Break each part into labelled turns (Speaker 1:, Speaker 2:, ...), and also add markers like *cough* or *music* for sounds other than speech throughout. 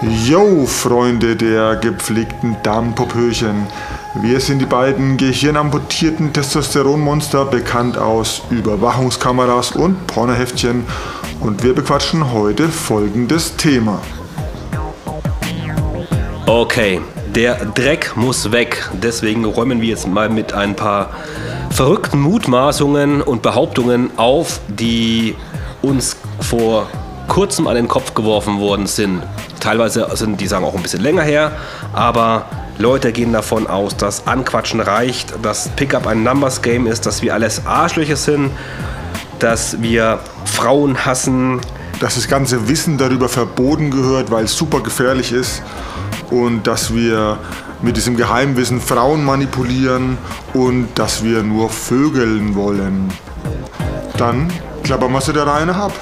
Speaker 1: Yo, Freunde der gepflegten Damenpopöchen. Wir sind die beiden gehirnamputierten Testosteronmonster, bekannt aus Überwachungskameras und Pornoheftchen. Und wir bequatschen heute folgendes Thema.
Speaker 2: Okay, der Dreck muss weg. Deswegen räumen wir jetzt mal mit ein paar verrückten Mutmaßungen und Behauptungen auf, die uns vor kurzem an den Kopf geworfen worden sind. Teilweise sind die Sachen auch ein bisschen länger her, aber Leute gehen davon aus, dass Anquatschen reicht, dass Pickup ein Numbers Game ist, dass wir alles Arschlöcher sind, dass wir Frauen hassen.
Speaker 1: Dass das ganze Wissen darüber verboten gehört, weil es super gefährlich ist und dass wir mit diesem Geheimwissen Frauen manipulieren und dass wir nur vögeln wollen. Dann klappern wir sie Reihe nach ab.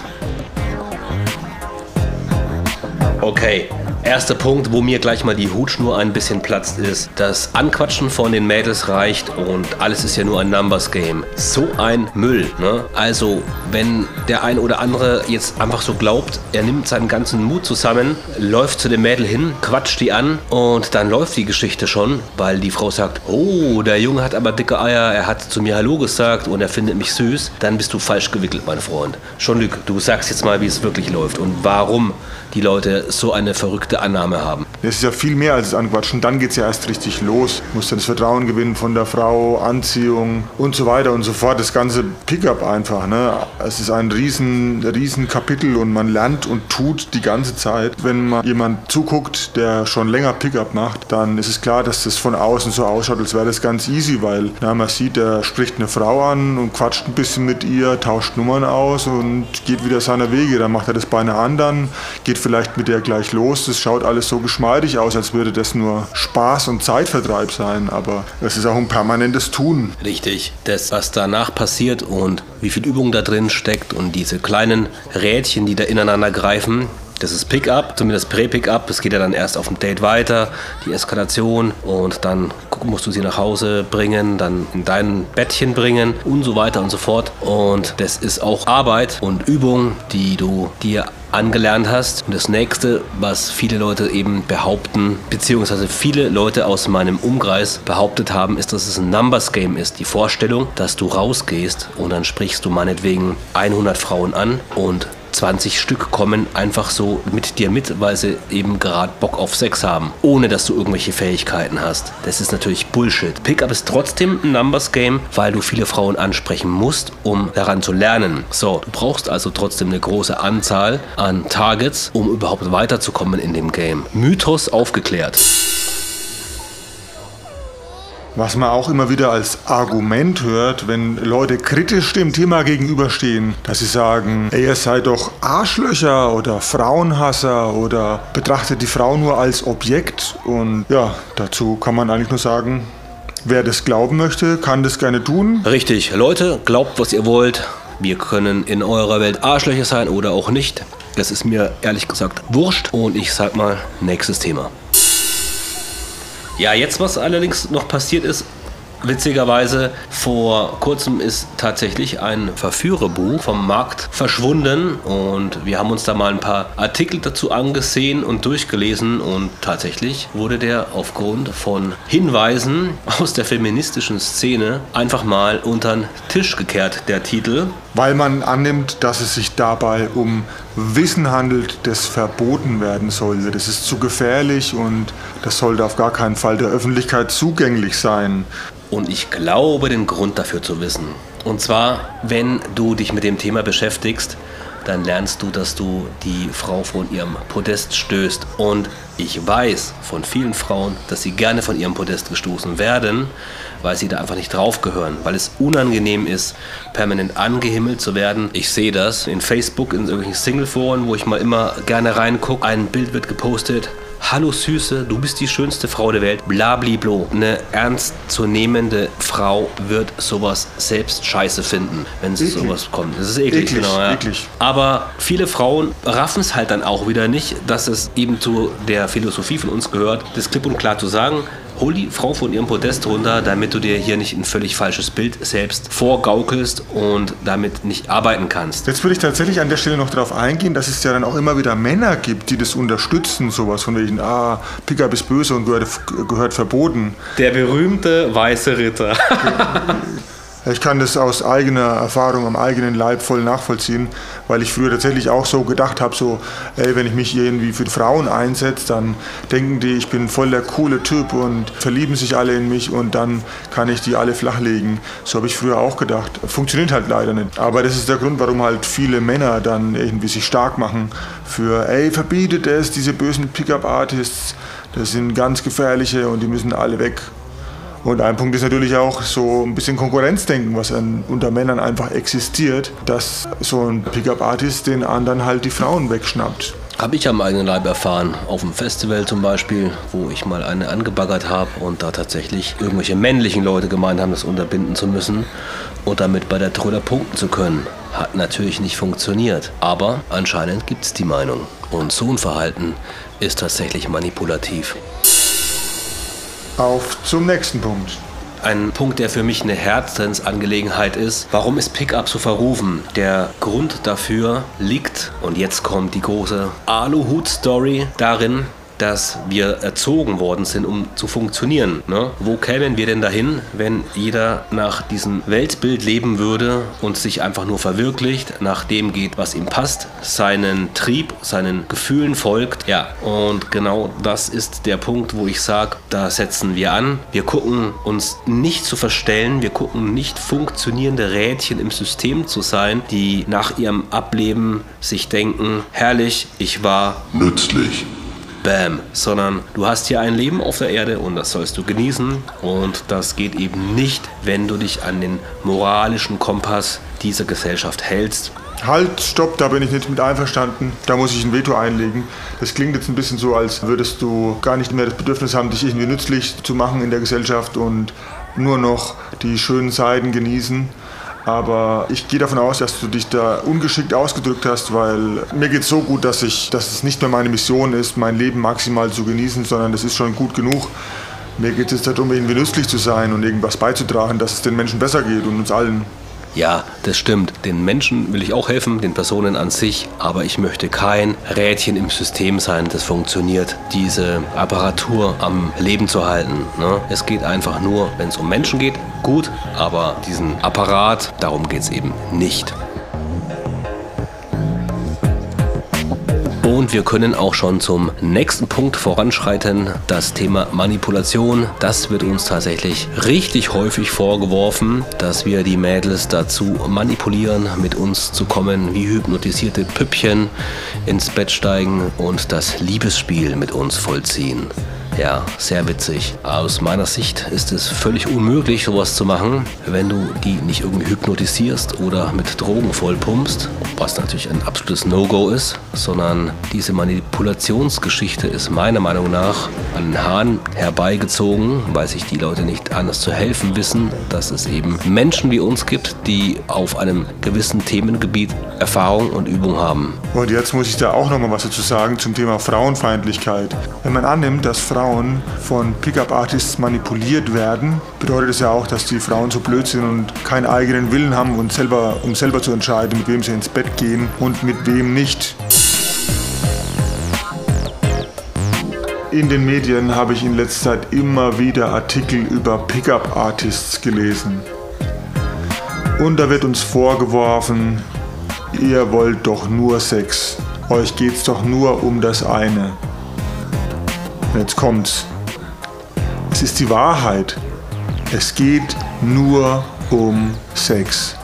Speaker 2: Okay, erster Punkt, wo mir gleich mal die Hutschnur ein bisschen platzt, ist, das Anquatschen von den Mädels reicht und alles ist ja nur ein Numbers Game. So ein Müll. Ne? Also, wenn der ein oder andere jetzt einfach so glaubt, er nimmt seinen ganzen Mut zusammen, läuft zu dem Mädel hin, quatscht die an und dann läuft die Geschichte schon, weil die Frau sagt, oh, der Junge hat aber dicke Eier, er hat zu mir Hallo gesagt und er findet mich süß, dann bist du falsch gewickelt, mein Freund. Jean-Luc, du sagst jetzt mal, wie es wirklich läuft und warum die Leute so eine verrückte Annahme haben.
Speaker 1: Es ist ja viel mehr als das Anquatschen. Dann geht es ja erst richtig los. Du musst dann das Vertrauen gewinnen von der Frau, Anziehung und so weiter und so fort. Das ganze Pickup einfach. Ne? Es ist ein riesen, riesen Kapitel und man lernt und tut die ganze Zeit. Wenn man jemand zuguckt, der schon länger Pickup macht, dann ist es klar, dass das von außen so ausschaut, als wäre das ganz easy, weil na, man sieht, er spricht eine Frau an und quatscht ein bisschen mit ihr, tauscht Nummern aus und geht wieder seiner Wege. Dann macht er das bei einer anderen, geht vielleicht mit der gleich los. Das schaut alles so geschmeidig aus, als würde das nur Spaß und Zeitvertreib sein, aber es ist auch ein permanentes Tun.
Speaker 2: Richtig. Das, was danach passiert und wie viel Übung da drin steckt und diese kleinen Rädchen, die da ineinander greifen, das ist Pickup, zumindest Prä-Pickup. Es geht ja dann erst auf dem Date weiter, die Eskalation und dann musst du sie nach Hause bringen, dann in dein Bettchen bringen und so weiter und so fort. Und das ist auch Arbeit und Übung, die du dir angelernt hast. Und das nächste, was viele Leute eben behaupten, beziehungsweise viele Leute aus meinem Umkreis behauptet haben, ist, dass es ein Numbers Game ist. Die Vorstellung, dass du rausgehst und dann sprichst du meinetwegen 100 Frauen an und 20 Stück kommen einfach so mit dir mit, weil sie eben gerade Bock auf Sex haben, ohne dass du irgendwelche Fähigkeiten hast. Das ist natürlich Bullshit. Pickup ist trotzdem ein Numbers Game, weil du viele Frauen ansprechen musst, um daran zu lernen. So, du brauchst also trotzdem eine große Anzahl an Targets, um überhaupt weiterzukommen in dem Game. Mythos aufgeklärt.
Speaker 1: Was man auch immer wieder als Argument hört, wenn Leute kritisch dem Thema gegenüberstehen, dass sie sagen, ey, ihr seid doch Arschlöcher oder Frauenhasser oder betrachtet die Frau nur als Objekt. Und ja, dazu kann man eigentlich nur sagen, wer das glauben möchte, kann das gerne tun.
Speaker 2: Richtig, Leute, glaubt, was ihr wollt. Wir können in eurer Welt Arschlöcher sein oder auch nicht. Das ist mir ehrlich gesagt wurscht. Und ich sag mal, nächstes Thema. Ja, jetzt was allerdings noch passiert ist, Witzigerweise, vor kurzem ist tatsächlich ein Verführerbuch vom Markt verschwunden und wir haben uns da mal ein paar Artikel dazu angesehen und durchgelesen und tatsächlich wurde der aufgrund von Hinweisen aus der feministischen Szene einfach mal unter den Tisch gekehrt, der Titel.
Speaker 1: Weil man annimmt, dass es sich dabei um Wissen handelt, das verboten werden sollte. Das ist zu gefährlich und das sollte auf gar keinen Fall der Öffentlichkeit zugänglich sein.
Speaker 2: Und ich glaube, den Grund dafür zu wissen. Und zwar, wenn du dich mit dem Thema beschäftigst, dann lernst du, dass du die Frau von ihrem Podest stößt. Und ich weiß von vielen Frauen, dass sie gerne von ihrem Podest gestoßen werden, weil sie da einfach nicht drauf gehören, weil es unangenehm ist, permanent angehimmelt zu werden. Ich sehe das in Facebook, in irgendwelchen Single-Foren, wo ich mal immer gerne reingucke. Ein Bild wird gepostet, Hallo Süße, du bist die schönste Frau der Welt. Blabliblo. Eine ernstzunehmende Frau wird sowas selbst scheiße finden, wenn sie sowas kommt. Das ist eklig, eklig genau. Ja. Eklig. Aber viele Frauen raffen es halt dann auch wieder nicht, dass es eben zu der Philosophie von uns gehört, das klipp und klar zu sagen, hol die Frau von ihrem Podest runter, damit du dir hier nicht ein völlig falsches Bild selbst vorgaukelst und damit nicht arbeiten kannst.
Speaker 1: Jetzt würde ich tatsächlich an der Stelle noch darauf eingehen, dass es ja dann auch immer wieder Männer gibt, die das unterstützen, sowas von wegen, ah, Pickup ist böse und gehört, gehört verboten.
Speaker 2: Der berühmte weiße Ritter. *laughs*
Speaker 1: Ich kann das aus eigener Erfahrung, am eigenen Leib voll nachvollziehen, weil ich früher tatsächlich auch so gedacht habe, so, ey, wenn ich mich irgendwie für Frauen einsetze, dann denken die, ich bin voll der coole Typ und verlieben sich alle in mich und dann kann ich die alle flachlegen. So habe ich früher auch gedacht. Funktioniert halt leider nicht. Aber das ist der Grund, warum halt viele Männer dann irgendwie sich stark machen für, ey, verbietet es, diese bösen Pickup-Artists, das sind ganz gefährliche und die müssen alle weg. Und ein Punkt ist natürlich auch so ein bisschen Konkurrenzdenken, was an, unter Männern einfach existiert, dass so ein Pickup-Artist den anderen halt die Frauen wegschnappt.
Speaker 2: Habe ich am eigenen Leib erfahren, auf dem Festival zum Beispiel, wo ich mal eine angebaggert habe und da tatsächlich irgendwelche männlichen Leute gemeint haben, das unterbinden zu müssen und damit bei der Tröder punkten zu können. Hat natürlich nicht funktioniert, aber anscheinend gibt es die Meinung. Und so ein Verhalten ist tatsächlich manipulativ.
Speaker 1: Auf zum nächsten Punkt.
Speaker 2: Ein Punkt, der für mich eine Herzensangelegenheit ist. Warum ist Pickup so verrufen? Der Grund dafür liegt, und jetzt kommt die große Aluhut-Story, darin, dass wir erzogen worden sind, um zu funktionieren. Ne? Wo kämen wir denn dahin, wenn jeder nach diesem Weltbild leben würde und sich einfach nur verwirklicht, nach dem geht, was ihm passt, seinen Trieb, seinen Gefühlen folgt? Ja, und genau das ist der Punkt, wo ich sage, da setzen wir an. Wir gucken uns nicht zu verstellen, wir gucken nicht funktionierende Rädchen im System zu sein, die nach ihrem Ableben sich denken, herrlich, ich war
Speaker 3: nützlich.
Speaker 2: Bam, sondern du hast hier ein Leben auf der Erde und das sollst du genießen und das geht eben nicht, wenn du dich an den moralischen Kompass dieser Gesellschaft hältst.
Speaker 1: Halt, stopp, da bin ich nicht mit einverstanden. Da muss ich ein Veto einlegen. Das klingt jetzt ein bisschen so, als würdest du gar nicht mehr das Bedürfnis haben, dich irgendwie nützlich zu machen in der Gesellschaft und nur noch die schönen Seiten genießen. Aber ich gehe davon aus, dass du dich da ungeschickt ausgedrückt hast, weil mir geht es so gut, dass, ich, dass es nicht mehr meine Mission ist, mein Leben maximal zu genießen, sondern das ist schon gut genug. Mir geht es darum, irgendwie nützlich zu sein und irgendwas beizutragen, dass es den Menschen besser geht und uns allen.
Speaker 2: Ja, das stimmt. Den Menschen will ich auch helfen, den Personen an sich, aber ich möchte kein Rädchen im System sein, das funktioniert, diese Apparatur am Leben zu halten. Ne? Es geht einfach nur, wenn es um Menschen geht, gut, aber diesen Apparat, darum geht es eben nicht. Und wir können auch schon zum nächsten Punkt voranschreiten. Das Thema Manipulation. Das wird uns tatsächlich richtig häufig vorgeworfen, dass wir die Mädels dazu manipulieren, mit uns zu kommen, wie hypnotisierte Püppchen ins Bett steigen und das Liebesspiel mit uns vollziehen. Ja, sehr witzig. Aus meiner Sicht ist es völlig unmöglich, sowas zu machen, wenn du die nicht irgendwie hypnotisierst oder mit Drogen vollpumpst, was natürlich ein absolutes No-Go ist, sondern diese Manipulationsgeschichte ist meiner Meinung nach an den Haaren herbeigezogen, weil sich die Leute nicht anders zu helfen wissen, dass es eben Menschen wie uns gibt, die auf einem gewissen Themengebiet Erfahrung und Übung haben.
Speaker 1: Und jetzt muss ich da auch noch mal was dazu sagen zum Thema Frauenfeindlichkeit. Wenn man annimmt, dass Frauen Frauen von Pickup-Artists manipuliert werden, bedeutet es ja auch, dass die Frauen so blöd sind und keinen eigenen Willen haben, und selber, um selber zu entscheiden, mit wem sie ins Bett gehen und mit wem nicht. In den Medien habe ich in letzter Zeit immer wieder Artikel über Pickup-Artists gelesen. Und da wird uns vorgeworfen, ihr wollt doch nur Sex. Euch geht's doch nur um das eine. Jetzt kommt's. Es ist die Wahrheit. Es geht nur um Sex.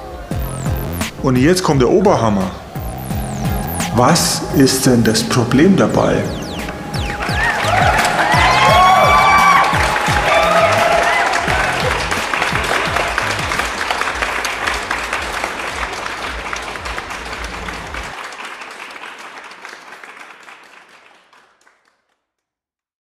Speaker 1: Und jetzt kommt der Oberhammer. Was ist denn das Problem dabei?